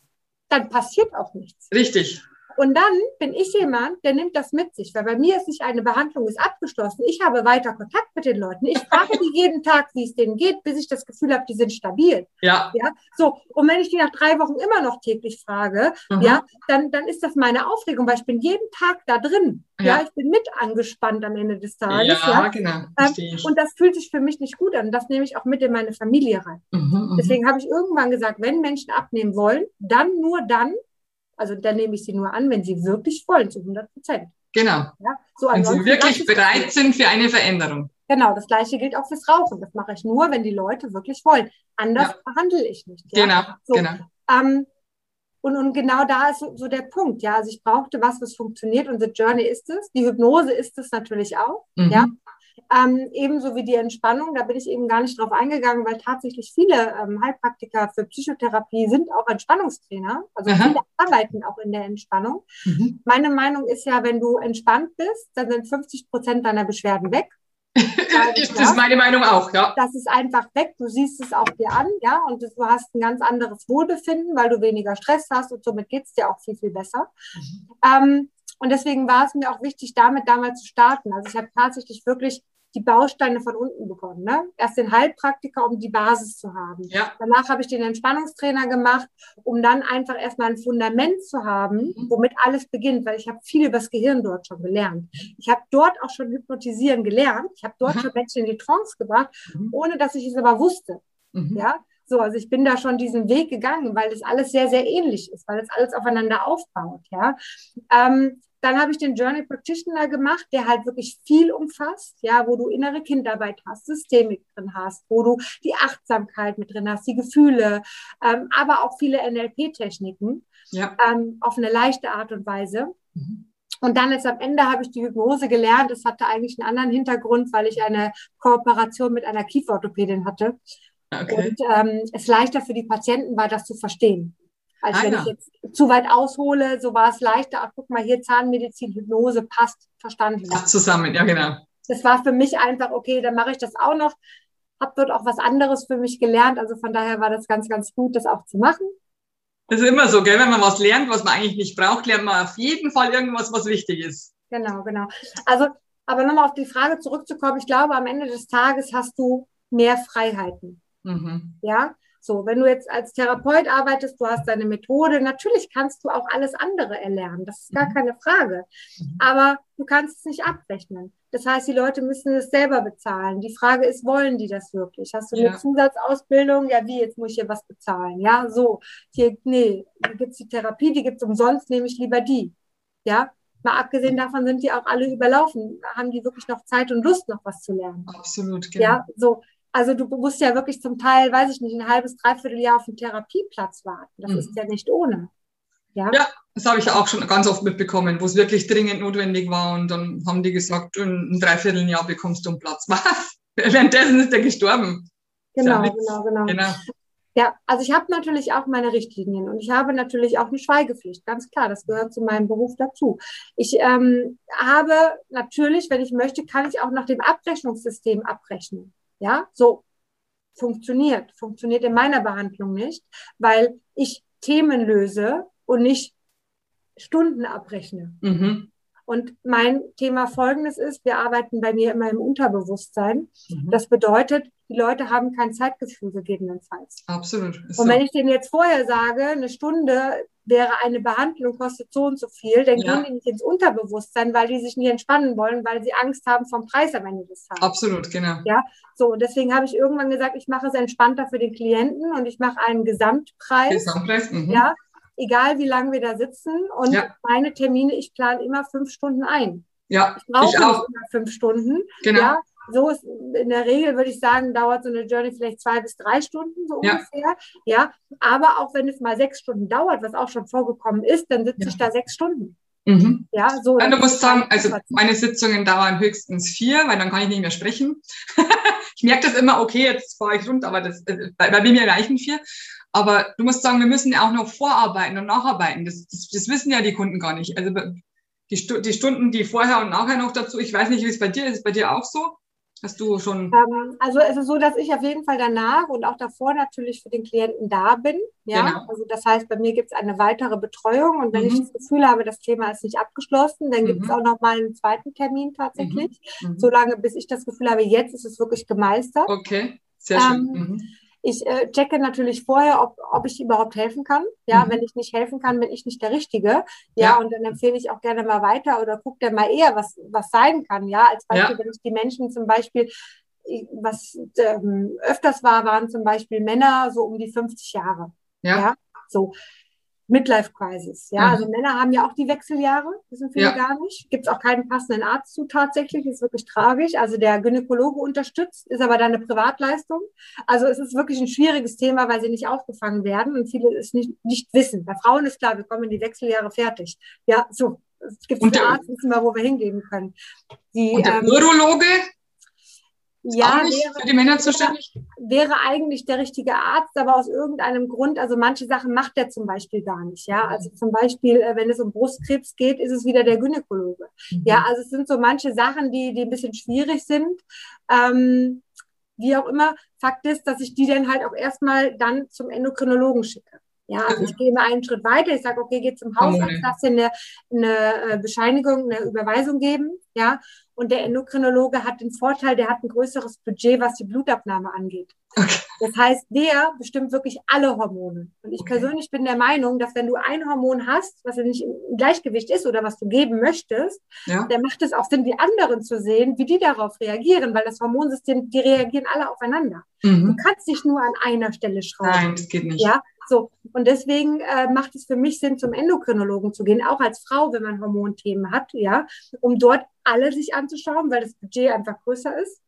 dann passiert auch nichts. Richtig. Und dann bin ich jemand, der nimmt das mit sich, weil bei mir ist nicht eine Behandlung ist abgeschlossen. Ich habe weiter Kontakt mit den Leuten. Ich frage die jeden Tag, wie es denen geht, bis ich das Gefühl habe, die sind stabil. Ja. Ja. So. Und wenn ich die nach drei Wochen immer noch täglich frage, mhm. ja, dann, dann ist das meine Aufregung, weil ich bin jeden Tag da drin. Ja, ja ich bin mit angespannt am Ende des Tages. Ja, ja. genau. Ähm, und das fühlt sich für mich nicht gut an. Das nehme ich auch mit in meine Familie rein. Mhm, mhm. Deswegen habe ich irgendwann gesagt, wenn Menschen abnehmen wollen, dann nur dann, also dann nehme ich sie nur an, wenn sie wirklich wollen, zu 100 Prozent. Genau. Ja, so wenn sie wirklich bereit sind für eine Veränderung. Genau, das gleiche gilt auch fürs Rauchen. Das mache ich nur, wenn die Leute wirklich wollen. Anders ja. behandle ich nicht. Ja? Genau, so, genau. Ähm, und, und genau da ist so, der Punkt. Ja, also ich brauchte was, was funktioniert und The Journey ist es. Die Hypnose ist es natürlich auch. Mhm. Ja, ähm, ebenso wie die Entspannung, da bin ich eben gar nicht drauf eingegangen, weil tatsächlich viele ähm, Heilpraktiker für Psychotherapie sind auch Entspannungstrainer. Also Aha. viele arbeiten auch in der Entspannung. Mhm. Meine Meinung ist ja, wenn du entspannt bist, dann sind 50 Prozent deiner Beschwerden weg. das ist meine Meinung auch, ja. Das ist einfach weg. Du siehst es auch dir an, ja, und du hast ein ganz anderes Wohlbefinden, weil du weniger Stress hast und somit geht es dir auch viel, viel besser. Mhm. Ähm, und deswegen war es mir auch wichtig, damit damals zu starten. Also ich habe tatsächlich wirklich die Bausteine von unten begonnen. Ne? Erst den Heilpraktiker, um die Basis zu haben. Ja. Danach habe ich den Entspannungstrainer gemacht, um dann einfach erstmal ein Fundament zu haben, mhm. womit alles beginnt, weil ich habe viel über das Gehirn dort schon gelernt. Ich habe dort auch schon hypnotisieren gelernt. Ich habe dort mhm. schon Menschen in die Trance gebracht, mhm. ohne dass ich es aber wusste. Mhm. Ja, so, also ich bin da schon diesen Weg gegangen, weil das alles sehr, sehr ähnlich ist, weil das alles aufeinander aufbaut, ja. Ähm, dann habe ich den Journey Practitioner gemacht, der halt wirklich viel umfasst, ja, wo du innere Kindarbeit hast, Systemik drin hast, wo du die Achtsamkeit mit drin hast, die Gefühle, ähm, aber auch viele NLP-Techniken ja. ähm, auf eine leichte Art und Weise. Mhm. Und dann ist am Ende habe ich die Hypnose gelernt. Das hatte eigentlich einen anderen Hintergrund, weil ich eine Kooperation mit einer Kieferorthopädin hatte. Okay. Und ähm, es leichter für die Patienten war, das zu verstehen. Als ah, wenn ja. ich jetzt zu weit aushole, so war es leichter. Ach, guck mal, hier Zahnmedizin, Hypnose passt, verstanden. Passt zusammen, ja, genau. Das war für mich einfach, okay, dann mache ich das auch noch. Habe dort auch was anderes für mich gelernt. Also von daher war das ganz, ganz gut, das auch zu machen. Das ist immer so, gell? Wenn man was lernt, was man eigentlich nicht braucht, lernt man auf jeden Fall irgendwas, was wichtig ist. Genau, genau. Also, aber nochmal auf die Frage zurückzukommen, ich glaube, am Ende des Tages hast du mehr Freiheiten. Mhm. Ja, so, wenn du jetzt als Therapeut arbeitest, du hast deine Methode, natürlich kannst du auch alles andere erlernen. Das ist gar mhm. keine Frage. Mhm. Aber du kannst es nicht abrechnen. Das heißt, die Leute müssen es selber bezahlen. Die Frage ist, wollen die das wirklich? Hast du eine ja. Zusatzausbildung? Ja, wie, jetzt muss ich hier was bezahlen? Ja, so. Hier, nee, hier gibt's die Therapie, die gibt's umsonst, nehme ich lieber die. Ja, mal abgesehen davon sind die auch alle überlaufen. Haben die wirklich noch Zeit und Lust, noch was zu lernen? Absolut, genau. Ja, so. Also du musst ja wirklich zum Teil, weiß ich nicht, ein halbes, dreiviertel Jahr auf einen Therapieplatz warten. Das mhm. ist ja nicht ohne. Ja, ja das habe ich ja auch schon ganz oft mitbekommen, wo es wirklich dringend notwendig war. Und dann haben die gesagt, in einem Dreivierteljahr bekommst du einen Platz. Was? Währenddessen ist er gestorben. Genau, ja genau, genau, genau. Ja, also ich habe natürlich auch meine Richtlinien und ich habe natürlich auch eine Schweigepflicht, ganz klar, das gehört zu meinem Beruf dazu. Ich ähm, habe natürlich, wenn ich möchte, kann ich auch nach dem Abrechnungssystem abrechnen. Ja, so funktioniert. Funktioniert in meiner Behandlung nicht, weil ich Themen löse und nicht Stunden abrechne. Mhm. Und mein Thema folgendes ist, wir arbeiten bei mir immer im Unterbewusstsein. Mhm. Das bedeutet, die Leute haben kein Zeitgefühl gegebenenfalls. Absolut. Ist Und so. wenn ich denen jetzt vorher sage, eine Stunde wäre eine Behandlung, kostet so und so viel, dann Ja. gehen die nicht ins Unterbewusstsein, weil die sich nicht entspannen wollen, weil sie Angst haben vom Preis am Ende des Tages. Absolut, genau. So, und deswegen habe ich irgendwann gesagt, ich mache es entspannter für den Klienten und ich mache einen Gesamtpreis. Gesamtpreis. Mhm. Ja, egal wie lange wir da sitzen. Und Ja. meine Termine, ich plane immer fünf Stunden ein. Ja, Ich brauche ich auch. immer fünf Stunden. Genau. Ja, so ist in der Regel, würde ich sagen, dauert so eine Journey vielleicht zwei bis drei Stunden, so Ja. ungefähr. Ja, aber auch wenn es mal sechs Stunden dauert, was auch schon vorgekommen ist, dann sitze Ja. ich da sechs Stunden. Mhm. Ja, so. Ja, du musst sagen, also meine Sitzungen dauern höchstens vier, weil dann kann ich nicht mehr sprechen. ich merke das immer, okay, jetzt fahre ich rund, aber das, äh, bei, bei mir reichen vier. Aber du musst sagen, wir müssen ja auch noch vorarbeiten und nacharbeiten. Das, das, das wissen ja die Kunden gar nicht. Also die, die Stunden, die vorher und nachher noch dazu, ich weiß nicht, wie es bei dir ist. Ist es bei dir auch so? Hast du schon. Ähm, also es ist so, dass ich auf jeden Fall danach und auch davor natürlich für den Klienten da bin. Ja, Genau. also das heißt, bei mir gibt es eine weitere Betreuung und wenn Mhm. ich das Gefühl habe, das Thema ist nicht abgeschlossen, dann gibt es Mhm. auch noch mal einen zweiten Termin tatsächlich. Mhm. Solange bis ich das Gefühl habe, jetzt ist es wirklich gemeistert. Okay, sehr schön. Ähm, Mhm. Ich äh, checke natürlich vorher, ob, ob ich überhaupt helfen kann. Ja, Mhm. wenn ich nicht helfen kann, bin ich nicht der Richtige. Ja, Ja. und dann empfehle ich auch gerne mal weiter oder gucke dann mal eher, was, was sein kann. Ja, als Beispiel, Ja. wenn ich die Menschen zum Beispiel, was ähm, öfters war, waren zum Beispiel Männer so um die 50 Jahre. Ja. Ja, so. Midlife Crisis. Ja, Mhm. also Männer haben ja auch die Wechseljahre, wissen viele Ja. gar nicht. Gibt es auch keinen passenden Arzt zu tatsächlich, ist wirklich tragisch. Also der Gynäkologe unterstützt, ist aber dann eine Privatleistung. Also es ist wirklich ein schwieriges Thema, weil sie nicht aufgefangen werden und viele es nicht, nicht wissen. Bei Frauen ist klar, wir kommen in die Wechseljahre fertig. Ja, so. Es gibt einen Arzt, wissen wir, wo wir hingehen können. Die, Und der ähm, Urologe ist ja, wäre, für die Männer zuständig? wäre eigentlich der richtige Arzt, aber aus irgendeinem Grund, also manche Sachen macht er zum Beispiel gar nicht. Ja, also zum Beispiel, äh, wenn es um Brustkrebs geht, ist es wieder der Gynäkologe. Ja, also es sind so manche Sachen, die, die ein bisschen schwierig sind. Ähm, wie auch immer, Fakt ist, dass ich die dann halt auch erstmal dann zum Endokrinologen schicke. Ja, also ich gehe immer einen Schritt weiter. Ich sage, okay, geh zum Hausarzt, Hormone. lass dir eine, eine äh, Bescheinigung, eine Überweisung geben. Ja, und der Endokrinologe hat den Vorteil, der hat ein größeres Budget, was die Blutabnahme angeht. Okay. Das heißt, der bestimmt wirklich alle Hormone. Und ich Okay. persönlich bin der Meinung, dass wenn du ein Hormon hast, was ja nicht im Gleichgewicht ist oder was du geben möchtest, Ja. dann macht es auch Sinn, die anderen zu sehen, wie die darauf reagieren, weil das Hormonsystem, die reagieren alle aufeinander. Du Mhm. kannst nicht nur an einer Stelle schrauben. Nein, das geht nicht. Ja, so. Und deswegen äh, macht es für mich Sinn, zum Endokrinologen zu gehen, auch als Frau, wenn man Hormonthemen hat, ja, um dort alle sich anzuschauen, weil das Budget einfach größer ist.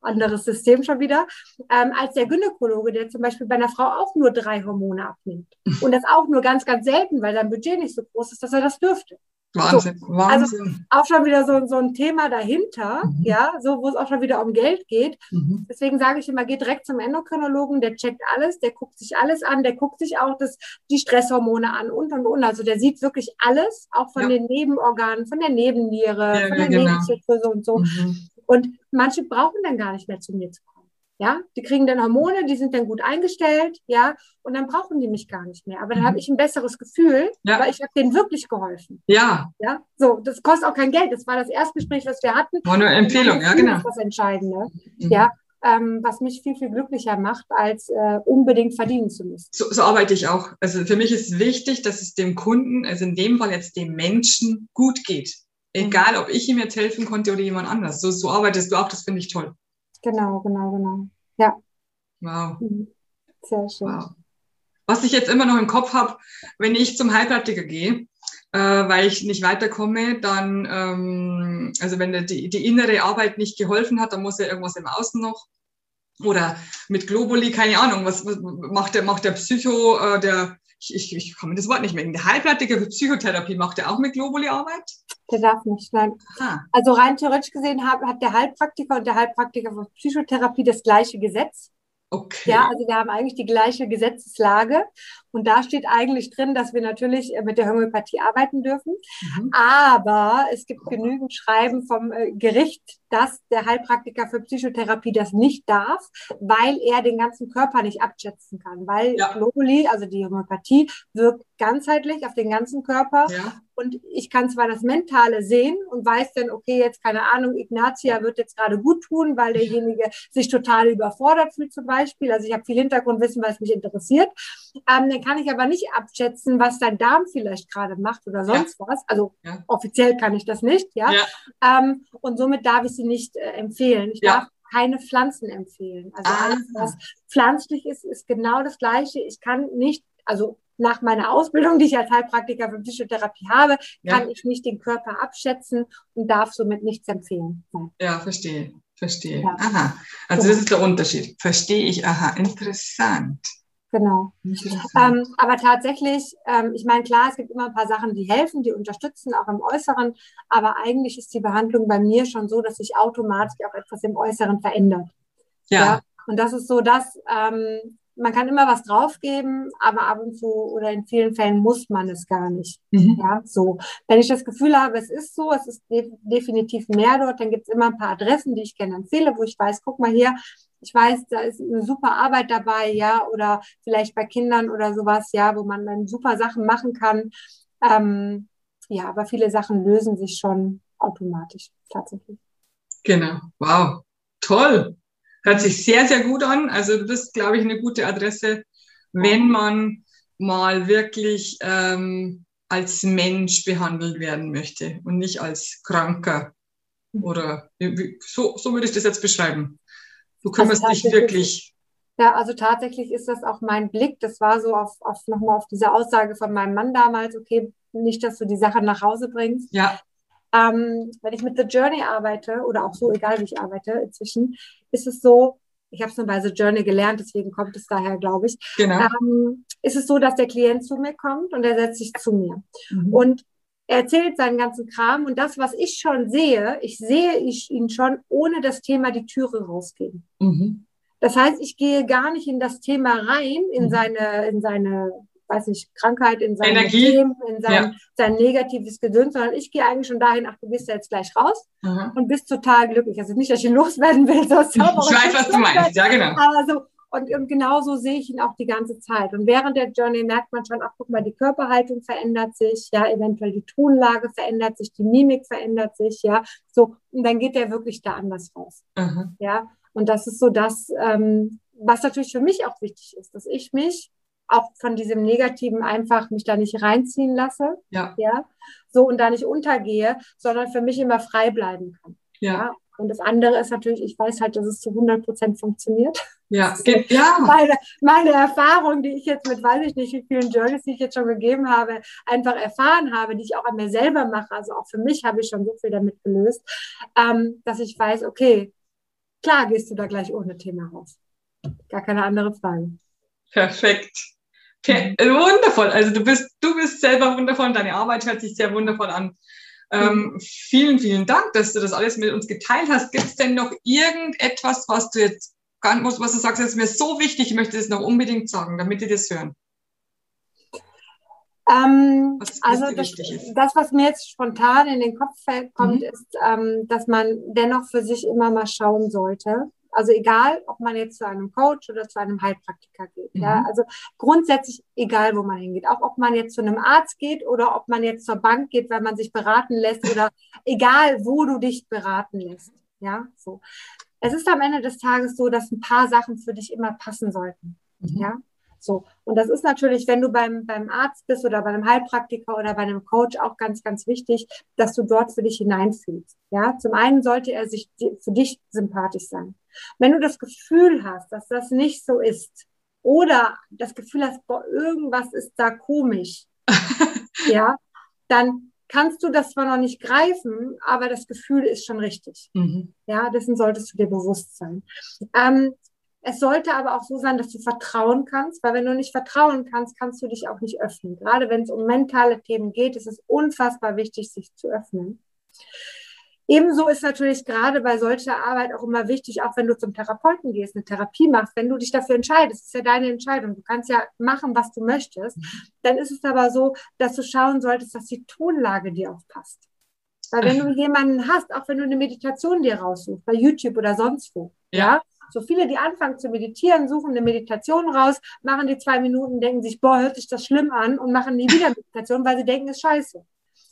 Anderes System schon wieder, ähm, als der Gynäkologe, der zum Beispiel bei einer Frau auch nur drei Hormone abnimmt. Und das auch nur ganz, ganz selten, weil sein Budget nicht so groß ist, dass er das dürfte. Wahnsinn, Wahnsinn. Auch schon wieder so, so ein Thema dahinter, Mhm. ja, so wo es auch schon wieder um Geld geht. Mhm. Deswegen sage ich immer, geh direkt zum Endokrinologen, der checkt alles, der guckt sich alles an, der guckt sich auch das, die Stresshormone an und und und. Also der sieht wirklich alles, auch von Ja. den Nebenorganen, von der Nebenniere, Ja, von ja, der genau. Nebenschilddrüse und so. Mhm. Und manche brauchen dann gar nicht mehr zu mir zu kommen. Ja, die kriegen dann Hormone, die sind dann gut eingestellt, ja, und dann brauchen die mich gar nicht mehr. Aber dann Mhm. habe ich ein besseres Gefühl, Ja. weil ich habe denen wirklich geholfen. Ja, Ja, so, das kostet auch kein Geld. Das war das Erstgespräch, was wir hatten. war eine Empfehlung, ja, genau. ist das Entscheidende. Mhm. Ja, ähm, was mich viel, viel glücklicher macht, als äh, unbedingt verdienen zu müssen. So, so arbeite ich auch. Also für mich ist wichtig, dass es dem Kunden, also in dem Fall jetzt dem Menschen, gut geht. Egal, ob ich ihm jetzt helfen konnte oder jemand anders. So, so arbeitest du auch, das finde ich toll. Genau, genau, genau. Wow, Mhm. Sehr schön. wow. Was ich jetzt immer noch im Kopf habe, wenn ich zum Heilpraktiker gehe, äh, weil ich nicht weiterkomme, dann, ähm, also wenn die, die innere Arbeit nicht geholfen hat, dann muss ja irgendwas im Außen noch. Oder mit Globuli, keine Ahnung, was, was macht der, macht der Psycho, äh, der, ich, ich, ich kann mir das Wort nicht merken, der Heilpraktiker für Psychotherapie, macht der auch mit Globuli Arbeit? Der darf nicht, nein. Ah, Also rein theoretisch gesehen hat, hat der Heilpraktiker und der Heilpraktiker für Psychotherapie das gleiche Gesetz. okay. Ja, also wir haben eigentlich die gleiche Gesetzeslage. Und da steht eigentlich drin, dass wir natürlich äh, mit der Homöopathie arbeiten dürfen. Mhm. Aber es gibt genügend Schreiben vom äh, Gericht, dass der Heilpraktiker für Psychotherapie das nicht darf, weil er den ganzen Körper nicht abschätzen kann. Weil ja. Globuli, also die Homöopathie, wirkt ganzheitlich auf den ganzen Körper. Ja. Und ich kann zwar das Mentale sehen und weiß dann, okay, jetzt keine Ahnung, Ignatia wird jetzt gerade gut tun, weil derjenige sich total überfordert fühlt zum Beispiel. Also ich habe viel Hintergrundwissen, was mich interessiert. Ähm, dann kann ich aber nicht abschätzen, was dein Darm vielleicht gerade macht oder sonst ja. was. Also ja. offiziell kann ich das nicht, ja. ja. Ähm, und somit darf ich sie nicht äh, empfehlen. Ich darf keine Pflanzen empfehlen. Also ah. alles, was pflanzlich ist, ist genau das Gleiche. Ich kann nicht, also nach meiner Ausbildung, die ich als Heilpraktiker für Psychotherapie habe, kann ich nicht den Körper abschätzen und darf somit nichts empfehlen. Ja, verstehe, verstehe. Ja. Aha, also das ist der Unterschied. Verstehe ich, aha, interessant. Genau. Ähm, aber tatsächlich, ähm, ich meine, klar, es gibt immer ein paar Sachen, die helfen, die unterstützen, auch im Äußeren. Aber eigentlich ist die Behandlung bei mir schon so, dass sich automatisch auch etwas im Äußeren verändert. Ja. ja? Und das ist so, dass ähm, man kann immer was draufgeben, aber ab und zu oder in vielen Fällen muss man es gar nicht. Mhm. Ja, so. Wenn ich das Gefühl habe, es ist so, es ist de definitiv mehr dort, dann gibt es immer ein paar Adressen, die ich gerne empfehle, wo ich weiß, guck mal hier, ich weiß, da ist eine super Arbeit dabei, ja, oder vielleicht bei Kindern oder sowas, ja, wo man dann super Sachen machen kann. Ähm, ja, aber viele Sachen lösen sich schon automatisch, tatsächlich. Genau. Wow. Toll. Hört sich sehr, sehr gut an. Also du bist, glaube ich, eine gute Adresse, wenn man mal wirklich ähm, als Mensch behandelt werden möchte und nicht als Kranker. Oder so, so würde ich das jetzt beschreiben. Du kümmerst also dich wirklich. Ja, also tatsächlich ist das auch mein Blick. Das war so auf, auf nochmal auf diese Aussage von meinem Mann damals, okay, nicht, dass du die Sache nach Hause bringst. Ja. Ähm, wenn ich mit The Journey arbeite oder auch so, egal wie ich arbeite inzwischen, ist es so, ich habe es nur bei The Journey gelernt, deswegen kommt es daher, glaube ich. Genau. Ähm, ist es so, dass der Klient zu mir kommt und er setzt sich zu mir. Mhm. Und er erzählt seinen ganzen Kram und das, was ich schon sehe, ich sehe ich ihn schon ohne das Thema die Türe rausgehen. Mhm. Das heißt, ich gehe gar nicht in das Thema rein, in mhm. seine, in seine weiß nicht, Krankheit, in sein Energie. Leben, in sein, ja. sein negatives Gedöns, sondern ich gehe eigentlich schon dahin, ach, du gehst ja jetzt gleich raus mhm. und bist total glücklich. Also nicht, dass ich ihn loswerden will. So, ich weiß, was du meinst, ja genau. Aber so, und, und genauso sehe ich ihn auch die ganze Zeit. Und während der Journey merkt man schon, ach guck mal, die Körperhaltung verändert sich, ja, eventuell die Tonlage verändert sich, die Mimik verändert sich, ja, so, und dann geht er wirklich da anders raus. Mhm. Ja, und das ist so das, ähm, was natürlich für mich auch wichtig ist, dass ich mich auch von diesem Negativen einfach mich da nicht reinziehen lasse. Ja. ja. So und da nicht untergehe, sondern für mich immer frei bleiben kann. Ja. ja? Und das andere ist natürlich, ich weiß halt, dass es zu 100 Prozent funktioniert. Ja, ja. Meine, meine Erfahrung, die ich jetzt mit, weiß ich nicht, wie vielen Journeys, die ich jetzt schon gegeben habe, einfach erfahren habe, die ich auch an mir selber mache. Also auch für mich habe ich schon so viel damit gelöst, ähm, dass ich weiß, okay, klar gehst du da gleich ohne Thema raus. Gar keine andere Frage. Perfekt. Per wundervoll. Also du bist, du bist selber wundervoll. Deine Arbeit hört sich sehr wundervoll an. Ähm, mhm. vielen, vielen Dank, dass du das alles mit uns geteilt hast. Gibt es denn noch irgendetwas, was du jetzt ganz, was du sagst, das ist mir so wichtig, ich möchte das noch unbedingt sagen, damit die das hören? Ähm, was, also das, das, was mir jetzt spontan in den Kopf kommt, mhm. ist, ähm, dass man dennoch für sich immer mal schauen sollte, also egal, ob man jetzt zu einem Coach oder zu einem Heilpraktiker geht. Mhm. Ja, also grundsätzlich egal, wo man hingeht. Auch ob man jetzt zu einem Arzt geht oder ob man jetzt zur Bank geht, weil man sich beraten lässt oder egal, wo du dich beraten lässt. Ja, so. Es ist am Ende des Tages so, dass ein paar Sachen für dich immer passen sollten. Mhm. Ja, so. Und das ist natürlich, wenn du beim, beim Arzt bist oder bei einem Heilpraktiker oder bei einem Coach auch ganz, ganz wichtig, dass du dort für dich hineinfühlst. Ja, zum einen sollte er sich für dich sympathisch sein. Wenn du das Gefühl hast, dass das nicht so ist oder das Gefühl hast, boah, irgendwas ist da komisch, ja, dann kannst du das zwar noch nicht greifen, aber das Gefühl ist schon richtig. Mhm. Ja, dessen solltest du dir bewusst sein. Ähm, es sollte aber auch so sein, dass du vertrauen kannst, weil wenn du nicht vertrauen kannst, kannst du dich auch nicht öffnen. Gerade wenn es um mentale Themen geht, ist es unfassbar wichtig, sich zu öffnen. Ebenso ist natürlich gerade bei solcher Arbeit auch immer wichtig, auch wenn du zum Therapeuten gehst, eine Therapie machst, wenn du dich dafür entscheidest, ist ja deine Entscheidung. Du kannst ja machen, was du möchtest. Dann ist es aber so, dass du schauen solltest, dass die Tonlage dir auch passt. Weil wenn du jemanden hast, auch wenn du eine Meditation dir raussuchst, bei YouTube oder sonst wo, ja, ja so viele, die anfangen zu meditieren, suchen eine Meditation raus, machen die zwei Minuten, denken sich, boah, hört sich das schlimm an und machen nie wieder Meditation, weil sie denken, es ist scheiße.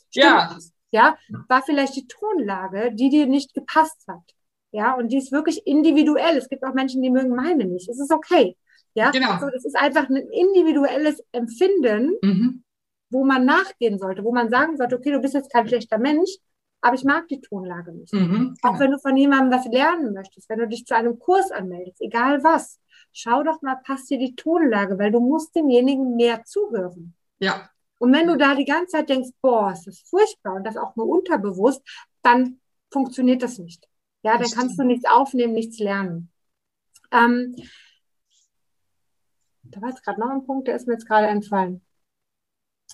Stimmt ja. Das? Ja, war vielleicht die Tonlage, die dir nicht gepasst hat. Ja, und die ist wirklich individuell. Es gibt auch Menschen, die mögen meine nicht. Es ist okay. Ja, genau. Also das ist einfach ein individuelles Empfinden, mhm. wo man nachgehen sollte, wo man sagen sollte, okay, du bist jetzt kein schlechter Mensch, aber ich mag die Tonlage nicht. Mhm, genau. Auch wenn du von jemandem was lernen möchtest, wenn du dich zu einem Kurs anmeldest, egal was, schau doch mal, passt dir die Tonlage, weil du musst demjenigen mehr zuhören. Ja. Und wenn du da die ganze Zeit denkst, boah, es ist furchtbar und das auch nur unterbewusst, dann funktioniert das nicht. Ja, dann kannst du nichts aufnehmen, nichts lernen. Ähm, da war jetzt gerade noch ein Punkt, der ist mir jetzt gerade entfallen.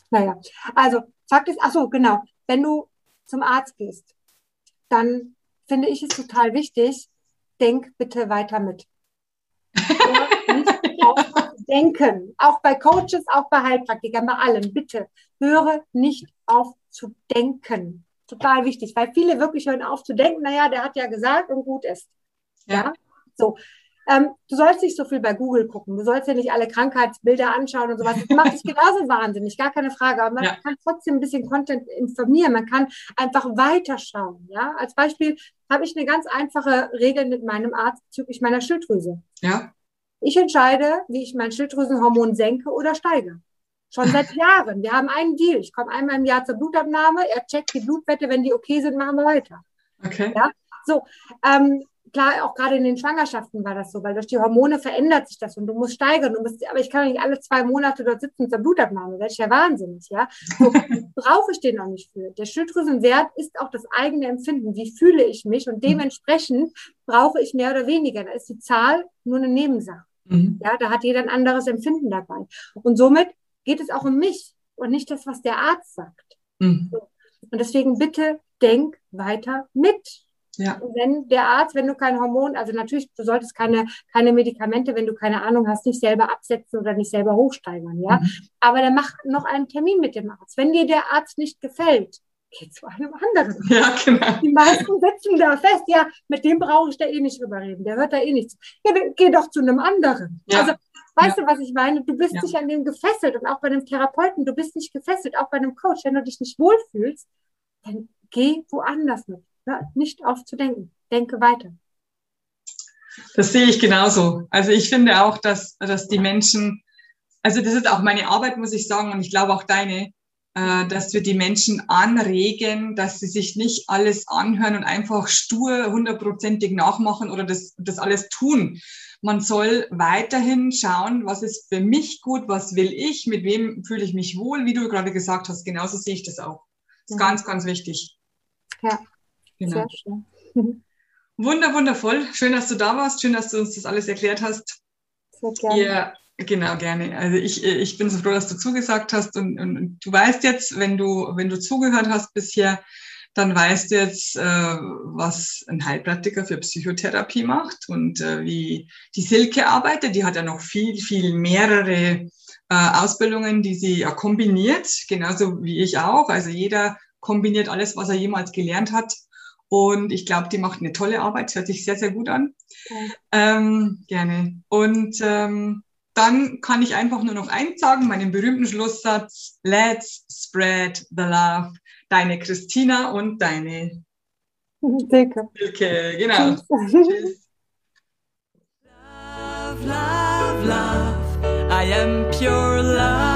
Naja, also Fakt ist, ach so, genau, wenn du zum Arzt gehst, dann finde ich es total wichtig, denk bitte weiter mit. denken. Auch bei Coaches, auch bei Heilpraktikern, bei allen. Bitte höre nicht auf zu denken. Total wichtig, weil viele wirklich hören auf zu denken, naja, der hat ja gesagt und gut ist. Ja. ja? So. Ähm, du sollst nicht so viel bei Google gucken. Du sollst ja nicht alle Krankheitsbilder anschauen und sowas. Das macht dich genauso wahnsinnig, gar keine Frage. Aber man ja. kann trotzdem ein bisschen Content informieren. Man kann einfach weiterschauen. Ja? Als Beispiel habe ich eine ganz einfache Regel mit meinem Arzt bezüglich meiner Schilddrüse. Ja. Ich entscheide, wie ich mein Schilddrüsenhormon senke oder steige. Schon seit Jahren. Wir haben einen Deal. Ich komme einmal im Jahr zur Blutabnahme. Er checkt die Blutwerte. Wenn die okay sind, machen wir weiter. Okay. Ja? So, ähm, klar, auch gerade in den Schwangerschaften war das so, weil durch die Hormone verändert sich das und du musst steigern. Du musst, aber ich kann nicht alle zwei Monate dort sitzen zur Blutabnahme. Das ist ja wahnsinnig, ja. So, brauche ich den auch nicht für. Der Schilddrüsenwert ist auch das eigene Empfinden. Wie fühle ich mich? Und dementsprechend brauche ich mehr oder weniger. Da ist die Zahl nur eine Nebensache. Mhm. Ja, da hat jeder ein anderes Empfinden dabei. Und somit geht es auch um mich und nicht das, was der Arzt sagt. Mhm. Und deswegen bitte denk weiter mit. Ja. wenn der Arzt, wenn du kein Hormon, also natürlich, du solltest keine, keine Medikamente, wenn du keine Ahnung hast, nicht selber absetzen oder nicht selber hochsteigern, ja. Mhm. Aber dann mach noch einen Termin mit dem Arzt. Wenn dir der Arzt nicht gefällt, geh zu einem anderen. Ja, genau. Die meisten setzen da fest, ja, mit dem brauche ich da eh nicht drüber reden, der hört da eh nichts. Ja, geh doch zu einem anderen. Ja. Also, weißt ja. du, was ich meine? Du bist ja. nicht an dem gefesselt und auch bei einem Therapeuten, du bist nicht gefesselt, auch bei einem Coach. Wenn du dich nicht wohlfühlst, dann geh woanders mit. Ja, nicht aufzudenken. Denke weiter. Das sehe ich genauso. Also ich finde auch, dass, dass die Menschen, also das ist auch meine Arbeit, muss ich sagen, und ich glaube auch deine, dass wir die Menschen anregen, dass sie sich nicht alles anhören und einfach stur hundertprozentig nachmachen oder das, das alles tun. Man soll weiterhin schauen, was ist für mich gut, was will ich, mit wem fühle ich mich wohl, wie du gerade gesagt hast. Genauso sehe ich das auch. Das ist ja. ganz, ganz wichtig. Ja, genau. sehr schön. Wunder, wundervoll. Schön, dass du da warst. Schön, dass du uns das alles erklärt hast. Sehr gerne. Ihr Genau, gerne. Also ich, ich bin so froh, dass du zugesagt hast und, und, und du weißt jetzt, wenn du, wenn du zugehört hast bisher, dann weißt du jetzt, äh, was ein Heilpraktiker für Psychotherapie macht und äh, wie die Silke arbeitet. Die hat ja noch viel, viel mehrere äh, Ausbildungen, die sie ja kombiniert, genauso wie ich auch. Also jeder kombiniert alles, was er jemals gelernt hat. Und ich glaube, die macht eine tolle Arbeit, hört sich sehr, sehr gut an. Okay. Ähm, gerne. Und ähm, dann kann ich einfach nur noch eins sagen, meinen berühmten Schlusssatz, let's spread the love. Deine Christina und deine Silke. Silke, genau. Tschüss. Love, love, love, I am pure love.